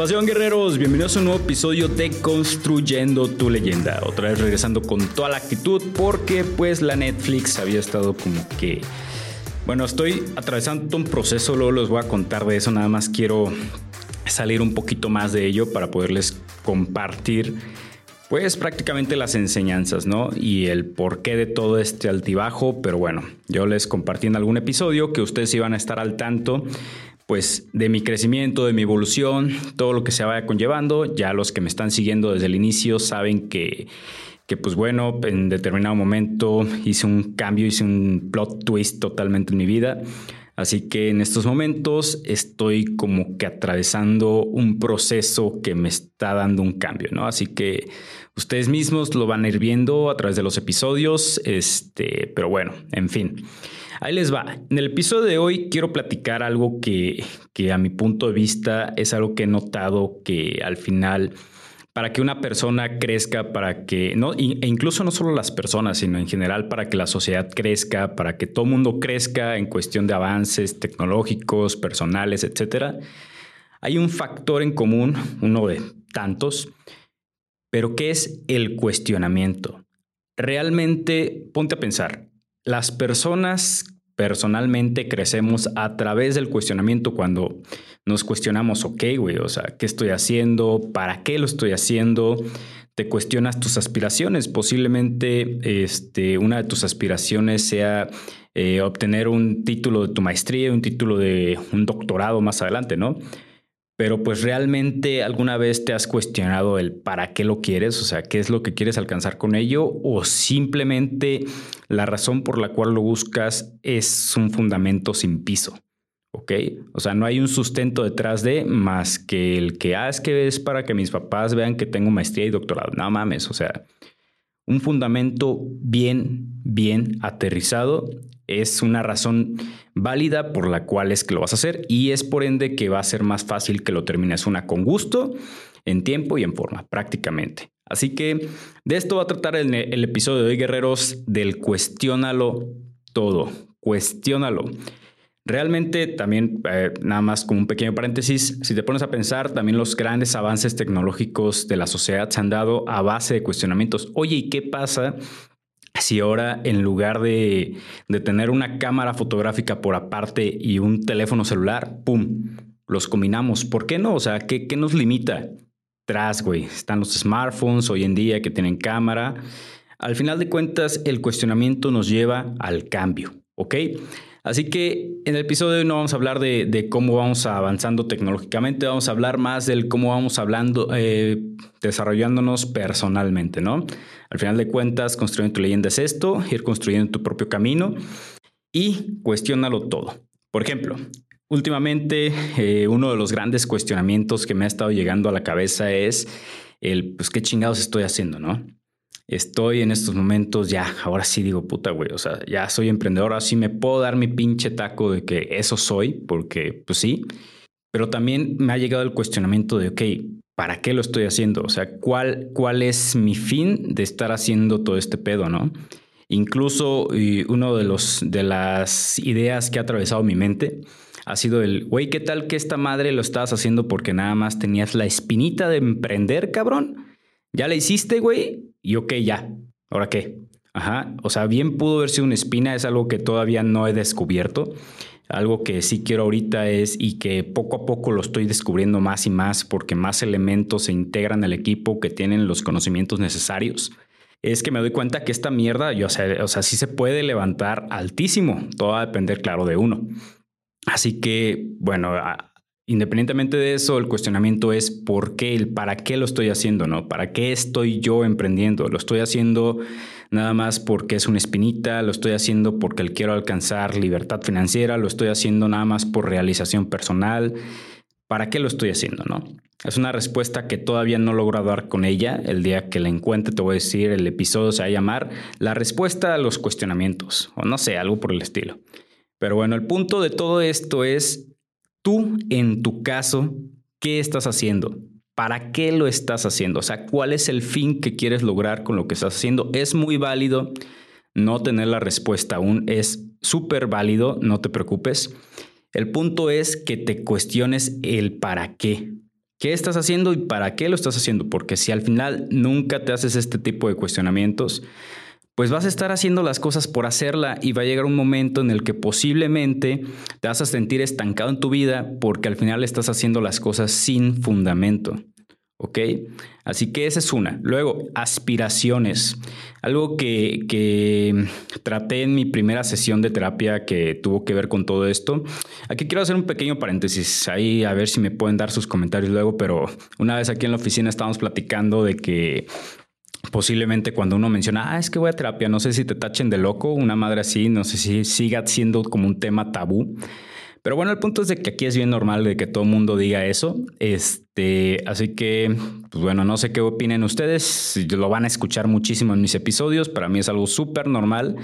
¿Qué pasión guerreros? Bienvenidos a un nuevo episodio de Construyendo tu leyenda. Otra vez regresando con toda la actitud porque pues la Netflix había estado como que... Bueno, estoy atravesando un proceso, luego les voy a contar de eso, nada más quiero salir un poquito más de ello para poderles compartir pues prácticamente las enseñanzas, ¿no? Y el porqué de todo este altibajo, pero bueno, yo les compartí en algún episodio que ustedes iban a estar al tanto pues de mi crecimiento, de mi evolución, todo lo que se vaya conllevando. Ya los que me están siguiendo desde el inicio saben que, que pues bueno, en determinado momento hice un cambio, hice un plot twist totalmente en mi vida. Así que en estos momentos estoy como que atravesando un proceso que me está dando un cambio, ¿no? Así que ustedes mismos lo van a ir viendo a través de los episodios, este, pero bueno, en fin. Ahí les va. En el episodio de hoy quiero platicar algo que, a mi punto de vista es algo que he notado que al final para que una persona crezca, para que, no, e incluso no solo las personas, sino en general para que la sociedad crezca, para que todo mundo crezca en cuestión de avances tecnológicos, personales, etcétera, hay un factor en común, uno de tantos, pero que es el cuestionamiento. Realmente, ponte a pensar, las personas personalmente crecemos a través del cuestionamiento cuando nos cuestionamos, ok, güey, o sea, ¿qué estoy haciendo? ¿Para qué lo estoy haciendo? Te cuestionas tus aspiraciones. Posiblemente este, una de tus aspiraciones sea eh, obtener un título de tu maestría, un título de un doctorado más adelante, ¿no? pero pues realmente alguna vez te has cuestionado el para qué lo quieres, o sea, qué es lo que quieres alcanzar con ello, o simplemente la razón por la cual lo buscas es un fundamento sin piso. ¿Ok? O sea, no hay un sustento detrás de más que el que, ah, es que es para que mis papás vean que tengo maestría y doctorado. No mames, o sea, un fundamento bien, bien aterrizado es una razón válida por la cual es que lo vas a hacer y es por ende que va a ser más fácil que lo termines una con gusto, en tiempo y en forma, prácticamente. Así que de esto va a tratar el, el episodio de hoy, guerreros, del cuestiónalo todo, cuestiónalo. Realmente también, eh, nada más como un pequeño paréntesis, si te pones a pensar, también los grandes avances tecnológicos de la sociedad se han dado a base de cuestionamientos. Oye, ¿y qué pasa si ahora en lugar de, tener una cámara fotográfica por aparte y un teléfono celular, ¡pum! Los combinamos. ¿Por qué no? O sea, ¿qué, qué nos limita? Tras, güey. Están los smartphones hoy en día que tienen cámara. Al final de cuentas, el cuestionamiento nos lleva al cambio, ¿ok? Así que en el episodio de hoy no vamos a hablar de, cómo vamos avanzando tecnológicamente, vamos a hablar más del cómo vamos hablando, eh, desarrollándonos personalmente, ¿no? Al final de cuentas, construir tu leyenda es esto, ir construyendo tu propio camino y cuestiónalo todo. Por ejemplo, últimamente eh, uno de los grandes cuestionamientos que me ha estado llegando a la cabeza es el, pues, ¿qué chingados estoy haciendo, no? Estoy en estos momentos ya, ahora sí digo, puta, güey, o sea, ya soy emprendedor, así me puedo dar mi pinche taco de que eso soy, porque pues sí, pero también me ha llegado el cuestionamiento de, ok, ¿para qué lo estoy haciendo? O sea, ¿cuál, cuál es mi fin de estar haciendo todo este pedo, no? Incluso uno de, los, de las ideas que ha atravesado mi mente ha sido el, güey, ¿qué tal que esta madre lo estabas haciendo porque nada más tenías la espinita de emprender, cabrón? Ya la hiciste, güey, y ok, ya, ¿ahora qué? Ajá, o sea, bien pudo haber sido una espina, es algo que todavía no he descubierto. Algo que sí quiero ahorita es y que poco a poco lo estoy descubriendo más y más porque más elementos se integran al equipo que tienen los conocimientos necesarios. Es que me doy cuenta que esta mierda, yo, o, sea, sí se puede levantar altísimo. Todo va a depender, claro, de uno. Así que, bueno, Independientemente de eso, el cuestionamiento es por qué, el para qué lo estoy haciendo, ¿no? ¿Para qué estoy yo emprendiendo? ¿Lo estoy haciendo nada más porque es una espinita? ¿Lo estoy haciendo porque quiero alcanzar libertad financiera? ¿Lo estoy haciendo nada más por realización personal? ¿Para qué lo estoy haciendo, no? Es una respuesta que todavía no logro dar con ella. El día que la encuentre te voy a decir, el episodio se va a llamar La respuesta a los cuestionamientos, o no sé, algo por el estilo. Pero bueno, el punto de todo esto es Tú, en tu caso, ¿qué estás haciendo? ¿Para qué lo estás haciendo? O sea, ¿cuál es el fin que quieres lograr con lo que estás haciendo? Es muy válido no tener la respuesta aún, es súper válido, no te preocupes. El punto es que te cuestiones el para qué. ¿Qué estás haciendo y para qué lo estás haciendo? Porque si al final nunca te haces este tipo de cuestionamientos, pues vas a estar haciendo las cosas por hacerla y va a llegar un momento en el que posiblemente te vas a sentir estancado en tu vida porque al final estás haciendo las cosas sin fundamento. ¿Ok? Así que esa es una. Luego, aspiraciones. Algo que, que, traté en mi primera sesión de terapia que tuvo que ver con todo esto. Aquí quiero hacer un pequeño paréntesis, ahí a ver si me pueden dar sus comentarios luego, pero una vez aquí en la oficina estábamos platicando de que posiblemente cuando uno menciona, ah, es que voy a terapia, no sé si te tachen de loco, una madre así, no sé si siga siendo como un tema tabú. Pero bueno, el punto es de que aquí es bien normal de que todo el mundo diga eso. Este, así que, pues bueno, no sé qué opinen ustedes. Lo van a escuchar muchísimo en mis episodios. Para mí es algo súper normal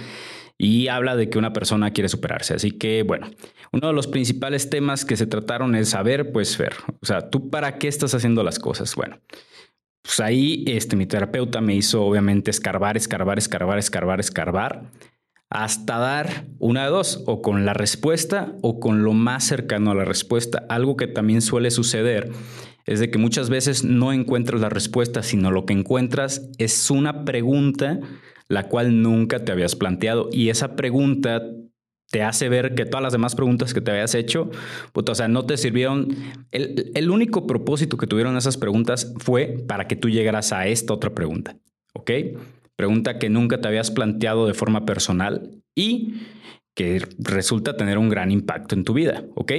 y habla de que una persona quiere superarse. Así que, bueno, uno de los principales temas que se trataron es saber, pues, ver, o sea, ¿tú para qué estás haciendo las cosas? Bueno, pues ahí este, mi terapeuta me hizo obviamente escarbar, escarbar, escarbar, escarbar, escarbar, hasta dar una de dos, o con la respuesta o con lo más cercano a la respuesta. Algo que también suele suceder es de que muchas veces no encuentras la respuesta, sino lo que encuentras es una pregunta la cual nunca te habías planteado y esa pregunta te hace ver que todas las demás preguntas que te habías hecho, o sea, no te sirvieron. El, el, único propósito que tuvieron esas preguntas fue para que tú llegaras a esta otra pregunta, ¿ok? Pregunta que nunca te habías planteado de forma personal y que resulta tener un gran impacto en tu vida, ¿ok?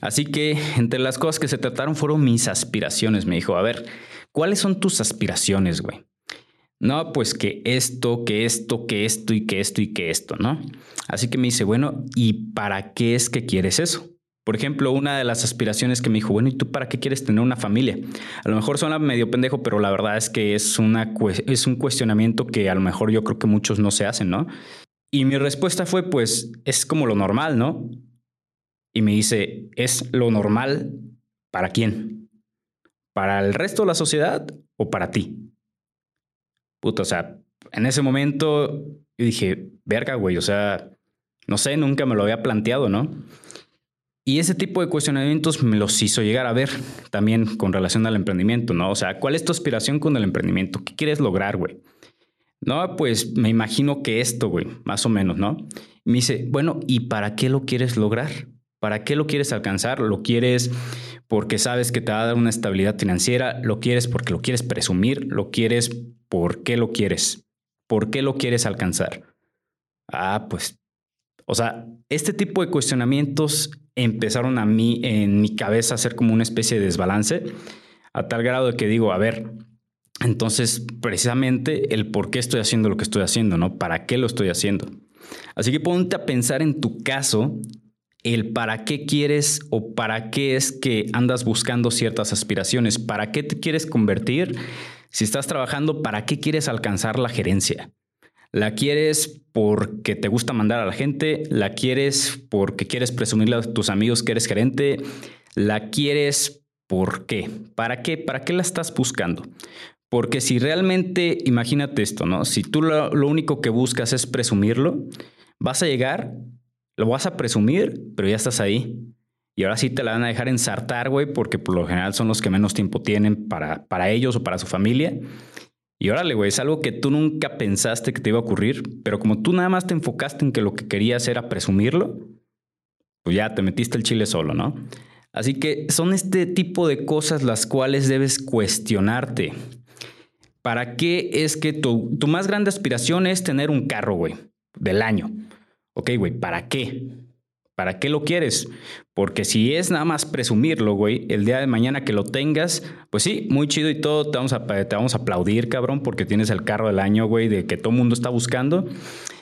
Así que entre las cosas que se trataron fueron mis aspiraciones. Me dijo, a ver, ¿cuáles son tus aspiraciones, güey? No, pues que esto, que esto, que esto y que esto y que esto, ¿no? Así que me dice, bueno, ¿y para qué es que quieres eso? Por ejemplo, una de las aspiraciones que me dijo, bueno, ¿y tú para qué quieres tener una familia? A lo mejor suena medio pendejo, pero la verdad es que es, una, es un cuestionamiento que a lo mejor yo creo que muchos no se hacen, ¿no? Y mi respuesta fue, pues, es como lo normal, ¿no? Y me dice, ¿es lo normal para quién? ¿Para el resto de la sociedad o para ti? Puta, o sea, en ese momento yo dije, verga, güey, o sea, no sé, nunca me lo había planteado, ¿no? Y ese tipo de cuestionamientos me los hizo llegar a ver también con relación al emprendimiento, ¿no? O sea, ¿cuál es tu aspiración con el emprendimiento? ¿Qué quieres lograr, güey? No, pues me imagino que esto, güey, más o menos, ¿no? me dice, bueno, ¿y para qué lo quieres lograr? ¿Para qué lo quieres alcanzar? ¿Lo quieres porque sabes que te va a dar una estabilidad financiera? ¿Lo quieres porque lo quieres presumir? ¿Lo quieres por qué lo quieres? ¿Por qué lo quieres alcanzar? Ah, pues, o sea, este tipo de cuestionamientos empezaron a mí, en mi cabeza, a ser como una especie de desbalance, a tal grado de que digo, a ver, entonces, precisamente el por qué estoy haciendo lo que estoy haciendo, ¿no? ¿Para qué lo estoy haciendo? Así que ponte a pensar en tu caso el para qué quieres o para qué es que andas buscando ciertas aspiraciones, para qué te quieres convertir si estás trabajando, ¿para qué quieres alcanzar la gerencia? ¿La quieres porque te gusta mandar a la gente? ¿La quieres porque quieres presumirle a tus amigos que eres gerente? ¿La quieres por qué? ¿Para qué? ¿Para qué la estás buscando? Porque si realmente, imagínate esto, ¿no? Si tú lo, lo único que buscas es presumirlo, vas a llegar, lo vas a presumir, pero ya estás ahí. Y ahora sí te la van a dejar ensartar, güey, porque por lo general son los que menos tiempo tienen para, para ellos o para su familia. Y órale, güey, es algo que tú nunca pensaste que te iba a ocurrir, pero como tú nada más te enfocaste en que lo que querías era presumirlo, pues ya te metiste el chile solo, ¿no? Así que son este tipo de cosas las cuales debes cuestionarte. ¿Para qué es que tu, tu más grande aspiración es tener un carro, güey, del año? Ok, güey, ¿para qué? ¿Para qué lo quieres? Porque si es nada más presumirlo, güey, el día de mañana que lo tengas, pues sí, muy chido y todo, te vamos a, te vamos a aplaudir, cabrón, porque tienes el carro del año, güey, de que todo el mundo está buscando.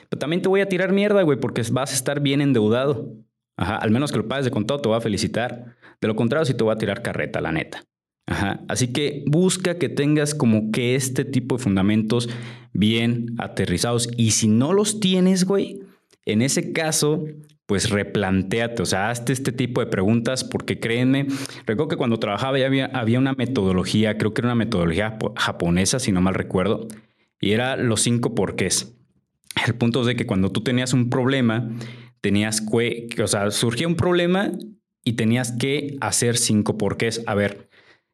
Pero también te voy a tirar mierda, güey, porque vas a estar bien endeudado. Ajá, al menos que lo pagues de contado, te voy a felicitar. De lo contrario, sí te voy a tirar carreta, la neta. Ajá, así que busca que tengas como que este tipo de fundamentos bien aterrizados. Y si no los tienes, güey, en ese caso, pues replantéate, o sea, hazte este tipo de preguntas porque créenme, recuerdo que cuando trabajaba ya había, había una metodología, creo que era una metodología japonesa, si no mal recuerdo, y era los cinco porqués. El punto es de que cuando tú tenías un problema, tenías que, o sea, surgía un problema y tenías que hacer cinco porqués. A ver,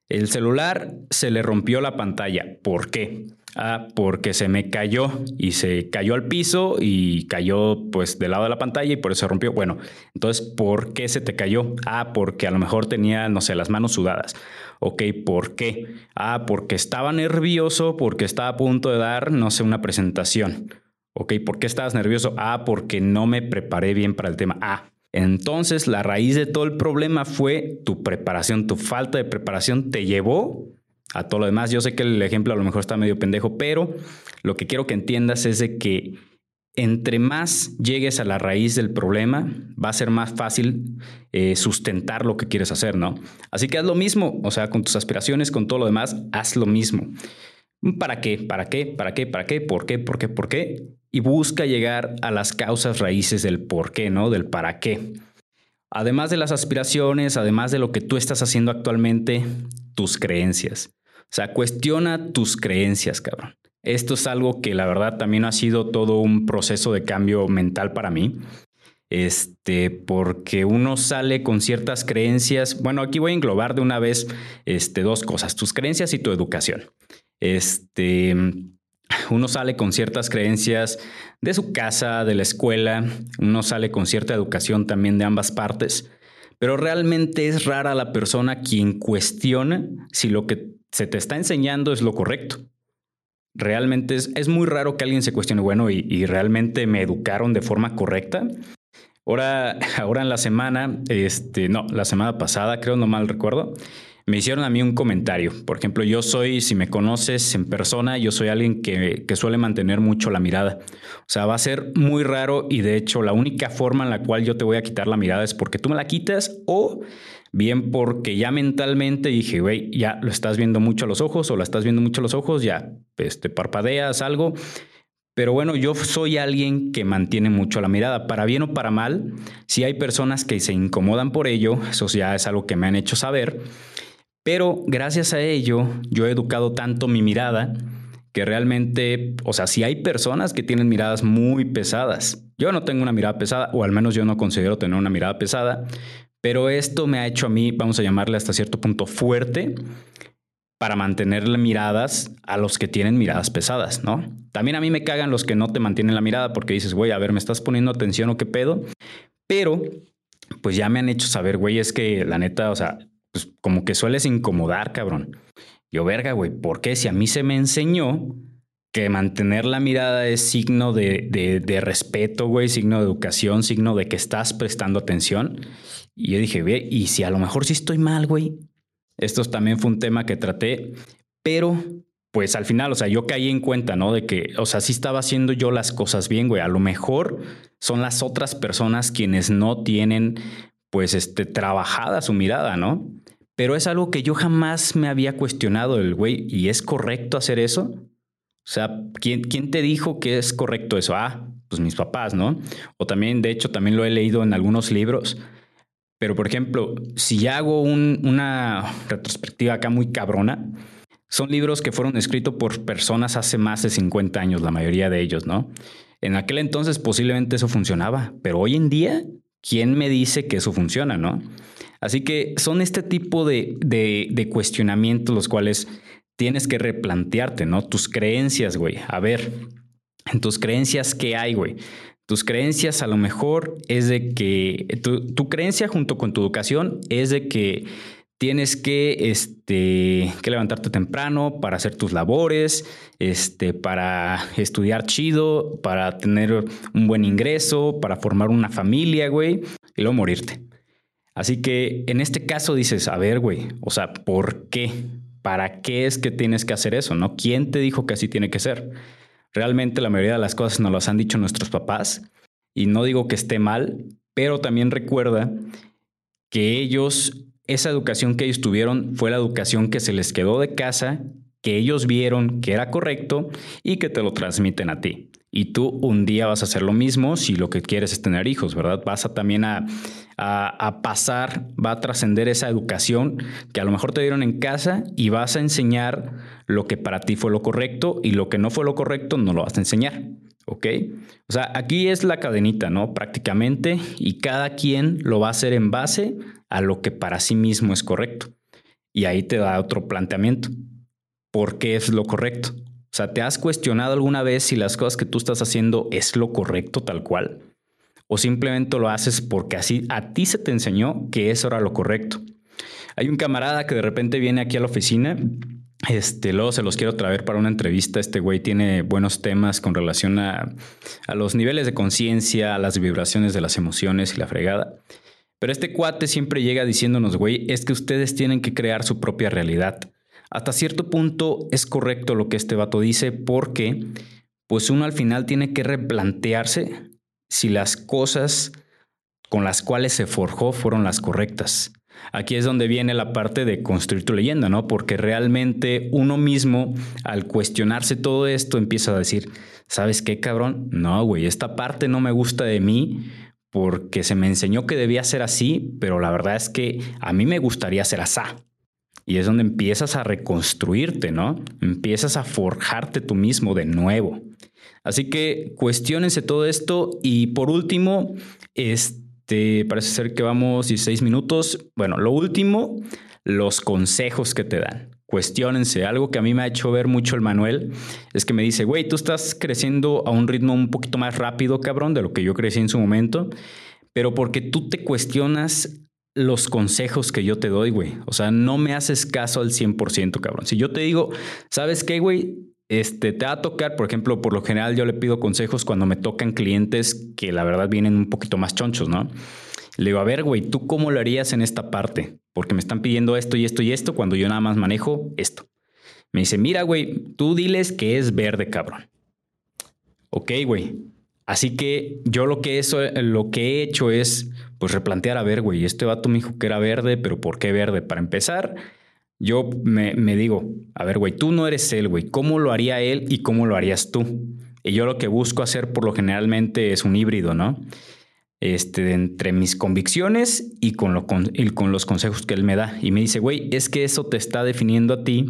El celular se le rompió la pantalla. ¿Por qué? Ah, porque se me cayó y se cayó al piso y cayó pues del lado de la pantalla y por eso se rompió. Bueno, entonces, ¿por qué se te cayó? Ah, porque a lo mejor tenía, no sé, las manos sudadas. Ok, ¿por qué? Ah, porque estaba nervioso, porque estaba a punto de dar, no sé, una presentación. Ok, ¿por qué estabas nervioso? Ah, porque no me preparé bien para el tema. Ah, entonces la raíz de todo el problema fue tu preparación, tu falta de preparación te llevó a todo lo demás. Yo sé que el ejemplo a lo mejor está medio pendejo, pero lo que quiero que entiendas es de que entre más llegues a la raíz del problema, va a ser más fácil eh, sustentar lo que quieres hacer, ¿no? Así que haz lo mismo, o sea, con tus aspiraciones, con todo lo demás, haz lo mismo. ¿Para qué? ¿Para qué? ¿Para qué? ¿Para qué? ¿Por qué? ¿Por qué? ¿Por qué? Y busca llegar a las causas raíces del por qué, ¿no? Del para qué. Además de las aspiraciones, además de lo que tú estás haciendo actualmente, tus creencias. O sea, cuestiona tus creencias, cabrón. Esto es algo que la verdad también ha sido todo un proceso de cambio mental para mí. Este, porque uno sale con ciertas creencias. Bueno, aquí voy a englobar de una vez este, dos cosas, tus creencias y tu educación. Este, uno sale con ciertas creencias de su casa, de la escuela, uno sale con cierta educación también de ambas partes, pero realmente es rara la persona quien cuestiona si lo que se te está enseñando es lo correcto. Realmente es, muy raro que alguien se cuestione, bueno, y, realmente me educaron de forma correcta. Ahora, ahora en la semana, este, no, la semana pasada, creo, no mal recuerdo, me hicieron a mí un comentario. Por ejemplo, yo soy, si me conoces en persona, yo soy alguien que, suele mantener mucho la mirada. O sea, va a ser muy raro y de hecho la única forma en la cual yo te voy a quitar la mirada es porque tú me la quitas o bien porque ya mentalmente dije, güey, ya lo estás viendo mucho a los ojos o la estás viendo mucho a los ojos, ya este, parpadeas algo. Pero bueno, yo soy alguien que mantiene mucho la mirada, para bien o para mal. Si hay personas que se incomodan por ello, eso ya es algo que me han hecho saber. Pero gracias a ello, yo he educado tanto mi mirada que realmente, o sea, si hay personas que tienen miradas muy pesadas, yo no tengo una mirada pesada, o al menos yo no considero tener una mirada pesada, pero esto me ha hecho a mí, vamos a llamarle hasta cierto punto fuerte, para mantenerle miradas a los que tienen miradas pesadas, ¿no? También a mí me cagan los que no te mantienen la mirada porque dices, güey, a ver, me estás poniendo atención o qué pedo. Pero, pues ya me han hecho saber, güey, es que la neta, o sea, pues como que sueles incomodar, cabrón. Yo, verga, güey, ¿por qué? Si a mí se me enseñó que mantener la mirada es signo de, de, de respeto, güey, signo de educación, signo de que estás prestando atención. Y yo dije, ve, y si a lo mejor sí estoy mal, güey. Esto también fue un tema que traté, pero pues al final, o sea, yo caí en cuenta, ¿no? De que, o sea, sí estaba haciendo yo las cosas bien, güey. A lo mejor son las otras personas quienes no tienen, pues, este, trabajada su mirada, ¿no? Pero es algo que yo jamás me había cuestionado el güey, ¿y es correcto hacer eso? O sea, ¿quién, ¿quién te dijo que es correcto eso? Ah, pues mis papás, ¿no? O también, de hecho, también lo he leído en algunos libros pero, por ejemplo, si hago una retrospectiva acá muy cabrona, son libros que fueron escritos por personas hace más de 50 años, la mayoría de ellos, ¿no? En aquel entonces posiblemente eso funcionaba, pero hoy en día, ¿quién me dice que eso funciona, no? Así que son este tipo de, de, cuestionamientos los cuales tienes que replantearte, ¿no? Tus creencias, güey. A ver, en tus creencias, ¿qué hay, güey? Tus creencias a lo mejor es de que tu, creencia junto con tu educación es de que tienes que, este, que levantarte temprano para hacer tus labores, este, para estudiar chido, para tener un buen ingreso, para formar una familia, güey, y luego morirte. Así que en este caso dices, a ver, güey, o sea, ¿por qué? ¿Para qué es que tienes que hacer eso? ¿No? ¿Quién te dijo que así tiene que ser? Realmente la mayoría de las cosas nos las han dicho nuestros papás y no digo que esté mal, pero también recuerda que ellos, esa educación que ellos tuvieron fue la educación que se les quedó de casa, que ellos vieron que era correcto y que te lo transmiten a ti. Y tú un día vas a hacer lo mismo si lo que quieres es tener hijos, ¿verdad? Vas a también a, a pasar, va a trascender esa educación que a lo mejor te dieron en casa y vas a enseñar lo que para ti fue lo correcto y lo que no fue lo correcto no lo vas a enseñar. ¿Ok? O sea, aquí es la cadenita, ¿no? Prácticamente, y cada quien lo va a hacer en base a lo que para sí mismo es correcto. y ahí te da otro planteamiento. ¿Por qué es lo correcto? O sea, ¿te has cuestionado alguna vez si las cosas que tú estás haciendo es lo correcto tal cual? ¿O simplemente lo haces porque así a ti se te enseñó que eso era lo correcto? Hay un camarada que de repente viene aquí a la oficina este, luego se los quiero traer para una entrevista. Este güey tiene buenos temas con relación a, a los niveles de conciencia, a las vibraciones de las emociones y la fregada. Pero este cuate siempre llega diciéndonos, güey, es que ustedes tienen que crear su propia realidad. Hasta cierto punto es correcto lo que este vato dice porque pues uno al final tiene que replantearse si las cosas con las cuales se forjó fueron las correctas. Aquí es donde viene la parte de construir tu leyenda, ¿no? Porque realmente uno mismo, al cuestionarse todo esto, empieza a decir, ¿sabes qué, cabrón? No, güey, esta parte no me gusta de mí porque se me enseñó que debía ser así, pero la verdad es que a mí me gustaría ser así. Y es donde empiezas a reconstruirte, ¿no? Empiezas a forjarte tú mismo de nuevo. Así que cuestionense todo esto y por último, este parece ser que vamos 16 minutos. Bueno, lo último, los consejos que te dan. Cuestiónense. Algo que a mí me ha hecho ver mucho el Manuel es que me dice, güey, tú estás creciendo a un ritmo un poquito más rápido, cabrón, de lo que yo crecí en su momento, pero porque tú te cuestionas los consejos que yo te doy, güey. O sea, no me haces caso al 100%, cabrón. Si yo te digo, ¿sabes qué, güey? Este, te va a tocar, por ejemplo, por lo general yo le pido consejos cuando me tocan clientes que la verdad vienen un poquito más chonchos, ¿no? Le digo, a ver, güey, ¿tú cómo lo harías en esta parte? Porque me están pidiendo esto y esto y esto cuando yo nada más manejo esto. Me dice, mira, güey, tú diles que es verde, cabrón. Ok, güey. Así que yo lo que, eso, lo que he hecho es, pues replantear, a ver, güey, este vato me dijo que era verde, pero ¿por qué verde? Para empezar, yo me, digo, a ver, güey, tú no eres él, güey. ¿Cómo lo haría él y cómo lo harías tú? Y yo lo que busco hacer por lo generalmente es un híbrido, ¿no? Este, entre mis convicciones y con, lo, con, y con los consejos que él me da. Y me dice, güey, es que eso te está definiendo a ti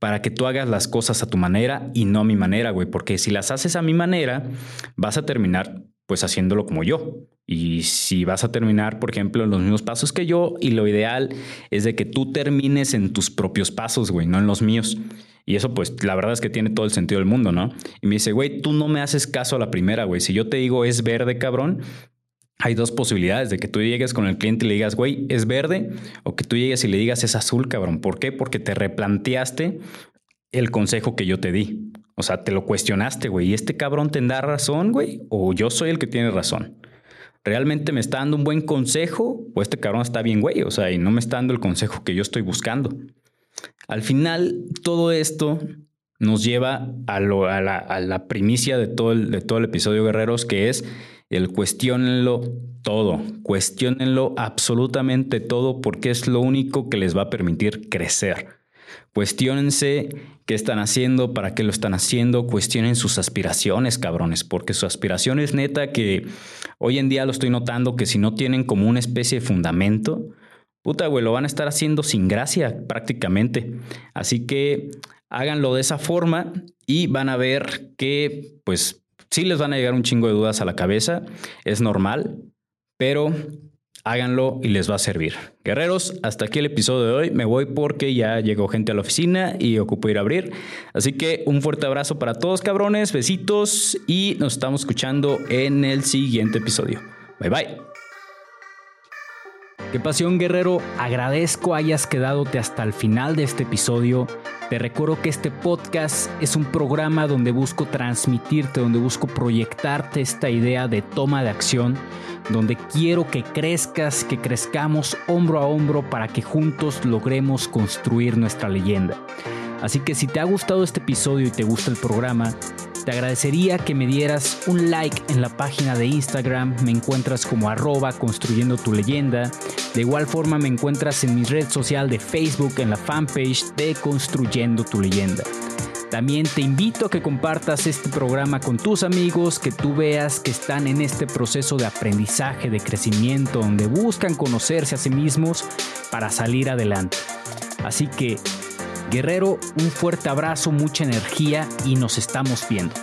para que tú hagas las cosas a tu manera y no a mi manera, güey. Porque si las haces a mi manera, vas a terminar pues haciéndolo como yo. Y si vas a terminar, por ejemplo, en los mismos pasos que yo, y lo ideal es de que tú termines en tus propios pasos, güey, no en los míos. Y eso, pues, la verdad es que tiene todo el sentido del mundo, ¿no? Y me dice, güey, tú no me haces caso a la primera, güey. Si yo te digo es verde, cabrón, hay dos posibilidades de que tú llegues con el cliente y le digas, güey, es verde, o que tú llegues y le digas es azul, cabrón. ¿Por qué? Porque te replanteaste el consejo que yo te di. O sea, te lo cuestionaste, güey. ¿Y este cabrón tendrá razón, güey? ¿O yo soy el que tiene razón? ¿Realmente me está dando un buen consejo? ¿O este cabrón está bien, güey? O sea, y no me está dando el consejo que yo estoy buscando. Al final, todo esto nos lleva a, la, primicia de todo, el, de todo el episodio Guerreros, que es el cuestionenlo todo, cuestionenlo absolutamente todo, porque es lo único que les va a permitir crecer. Cuestiónense qué están haciendo, para qué lo están haciendo, cuestionen sus aspiraciones, cabrones, porque su aspiración es neta que hoy en día lo estoy notando que si no tienen como una especie de fundamento, puta, güey, lo van a estar haciendo sin gracia prácticamente. Así que háganlo de esa forma y van a ver que, pues, sí les van a llegar un chingo de dudas a la cabeza, es normal, pero háganlo y les va a servir. Guerreros, hasta aquí el episodio de hoy. Me voy porque ya llegó gente a la oficina y ocupo ir a abrir. Así que un fuerte abrazo para todos, cabrones. Besitos y nos estamos escuchando en el siguiente episodio. Bye bye. Qué pasión, guerrero. Agradezco hayas quedadote hasta el final de este episodio. Te recuerdo que este podcast es un programa donde busco transmitirte, donde busco proyectarte esta idea de toma de acción donde quiero que crezcas, que crezcamos hombro a hombro para que juntos logremos construir nuestra leyenda. Así que si te ha gustado este episodio y te gusta el programa, te agradecería que me dieras un like en la página de Instagram, me encuentras como arroba construyendo tu leyenda. De igual forma me encuentras en mi red social de Facebook en la fanpage de Construyendo tu leyenda. También te invito a que compartas este programa con tus amigos, que tú veas que están en este proceso de aprendizaje, de crecimiento, donde buscan conocerse a sí mismos para salir adelante. Así que, guerrero, un fuerte abrazo, mucha energía y nos estamos viendo.